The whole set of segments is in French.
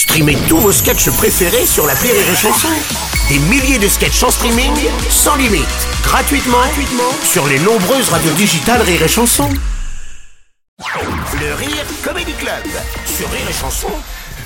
Streamez tous vos sketchs préférés sur la Rire et Chanson. Des milliers de sketchs en streaming, sans limite, gratuitement, gratuitement sur les nombreuses radios digitales Rire et Chanson. Le Rire Comedy Club sur Rire et Chanson.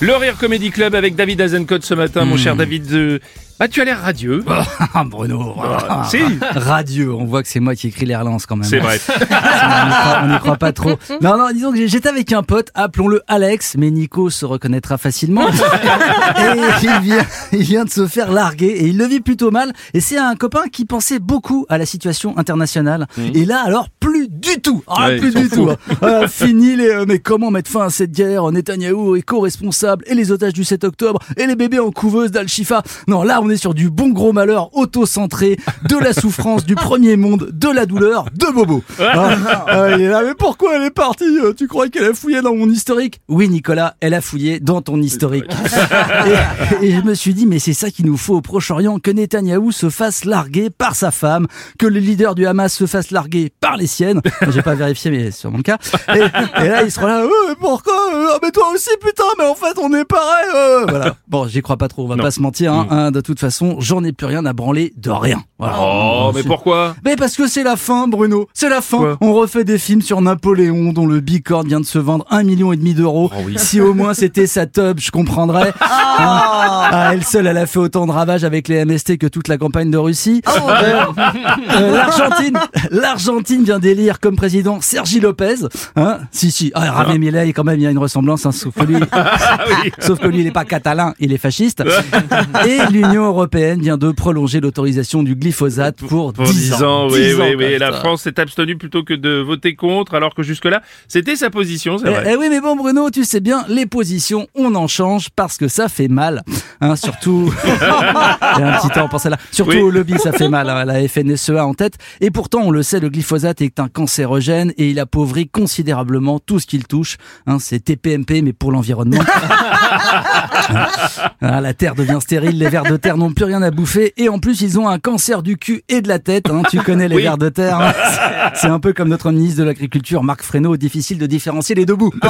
Le Rire Comedy Club avec David Azencott ce matin, mon cher David. euh, Bah, tu as l'air radieux. Ah, Bruno. Ah, si. Radieux, on voit que c'est moi qui écris les relances quand même. C'est vrai. on n'y croit, pas trop. Non, non, disons que j'étais avec un pote, appelons-le Alex, mais Nico se reconnaîtra facilement. et il vient, il vient de se faire larguer et il le vit plutôt mal. Et c'est un copain qui pensait beaucoup à la situation internationale. Et là, alors, plus du tout. Ah, Ouais, plus du tout. Ah, fini les, euh, mais comment mettre fin à cette guerre? Netanyahou est co-responsable et les otages du 7 octobre et les bébés en couveuse d'Al-Shifa. Non, là, on est sur du bon gros malheur auto-centré, de la souffrance, du premier monde, de la douleur, de Bobo. Ah, ah, il est là, mais pourquoi elle est partie Euh, Tu crois qu'elle a fouillé dans mon historique? Oui, Nicolas, elle a fouillé dans ton historique. et, et je me suis dit, mais c'est ça qu'il nous faut au Proche-Orient, que Netanyahou se fasse larguer par sa femme, que le leader du Hamas se fasse larguer par les siennes. J'ai pas vérifié, mais c'est sûrement le cas. Et, et là, il sera là, mais pourquoi Euh, Ah, mais toi aussi, putain, mais en fait, on est pareil. euh. Voilà. Bon, j'y crois pas trop, on va Non. pas se mentir. Hein, hein, de toute façon, j'en ai plus rien à branler de rien. Voilà. Oh, mais pourquoi mais parce que c'est la fin, Bruno. C'est la fin. Quoi On refait des films sur Napoléon dont le bicorne vient de se vendre un million et demi d'euros. Oh oui. Si au moins c'était sa tub, je comprendrais. Hein Ah, elle seule, elle a fait autant de ravages avec les MST que toute la campagne de Russie. Euh, euh, L'Argentine, l'Argentine vient d'élire comme président Sergi Lopez. Hein si, si. Ah, Javier Milei, quand même, il y a une ressemblance, hein, sauf que lui, Ah oui. Sauf que lui, il n'est pas catalan, il est fasciste. Et l'Union européenne vient de prolonger l'autorisation du glyphosate pour, Pour 10, 10 ans, oui, 10 oui, ans, oui. Et la France s'est abstenue plutôt que de voter contre, alors que jusque-là, c'était sa position, c'est Eh, vrai. eh oui, mais bon, Bruno, tu sais bien, les positions, on en change parce que ça fait mal. Hein, surtout, il y a un petit temps pour celle-là. Surtout Oui. au lobby, ça fait mal. hein, la FNSEA en tête. Et pourtant, on le sait, le glyphosate est un cancérogène et il appauvrit considérablement tout ce qu'il touche. Hein, c'est TPMP, mais pour l'environnement. Ah, la terre devient stérile, les vers de terre n'ont plus rien à bouffer et en plus ils ont un cancer du cul et de la tête. hein. Tu connais les Oui. vers de terre. hein. C'est- un peu comme notre ministre de l'Agriculture, Marc Fesneau, difficile de différencier les deux bouts.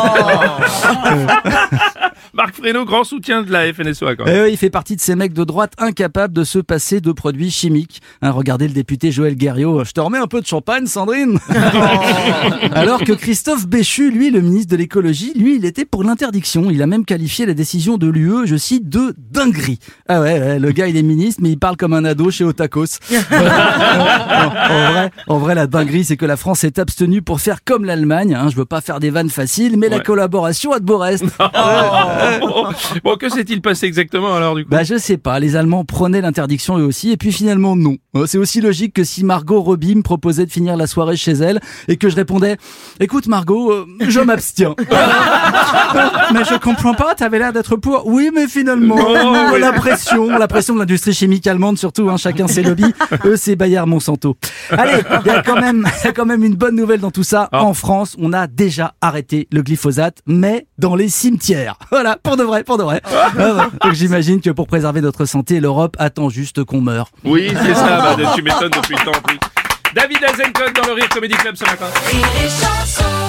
Marc Fesneau, grand soutien de la FNSOA, quand même. Eh oui, il fait partie de ces mecs de droite incapables de se passer de produits chimiques. Hein, regardez le député Joël Guerriot. Je te remets un peu de champagne, Sandrine Alors que Christophe Béchu, lui, le ministre de l'écologie, lui, il était pour l'interdiction. Il a même qualifié la décision de l'UE, je cite, de dinguerie. Ah ouais, ouais, le gars, il est ministre, mais il parle comme un ado chez Otakos. en, vrai, en vrai, la dinguerie, c'est que la France s'est abstenue pour faire comme l'Allemagne. Hein, je veux pas faire des vannes faciles, mais la collaboration a de beaux restes. Oh. Bon, que s'est-il passé exactement alors, du coup? Bah je sais pas, les Allemands prenaient l'interdiction eux aussi, et puis finalement non. Euh, C'est aussi logique que si Margot Robbie me proposait de finir la soirée chez elle, et que je répondais « Écoute Margot, euh, je m'abstiens. » Mais je comprends pas, t'avais l'air d'être pour. Oui, mais finalement, Oh, oui. la pression, la pression de l'industrie chimique allemande surtout, hein, chacun ses lobbies. Eux, c'est Bayard Monsanto. Allez, il y a quand même, il y a quand même une bonne nouvelle dans tout ça. Ah. En France, on a déjà arrêté le glyphosate, mais dans les cimetières. Voilà, pour de vrai, pour de vrai. Ah ouais. Donc j'imagine que pour préserver notre santé, l'Europe attend juste qu'on meure. Oui, c'est ça, bah, tu m'étonnes depuis le temps en plus. David Azencott dans le Rire Comedy Club ce matin. Rire et chanson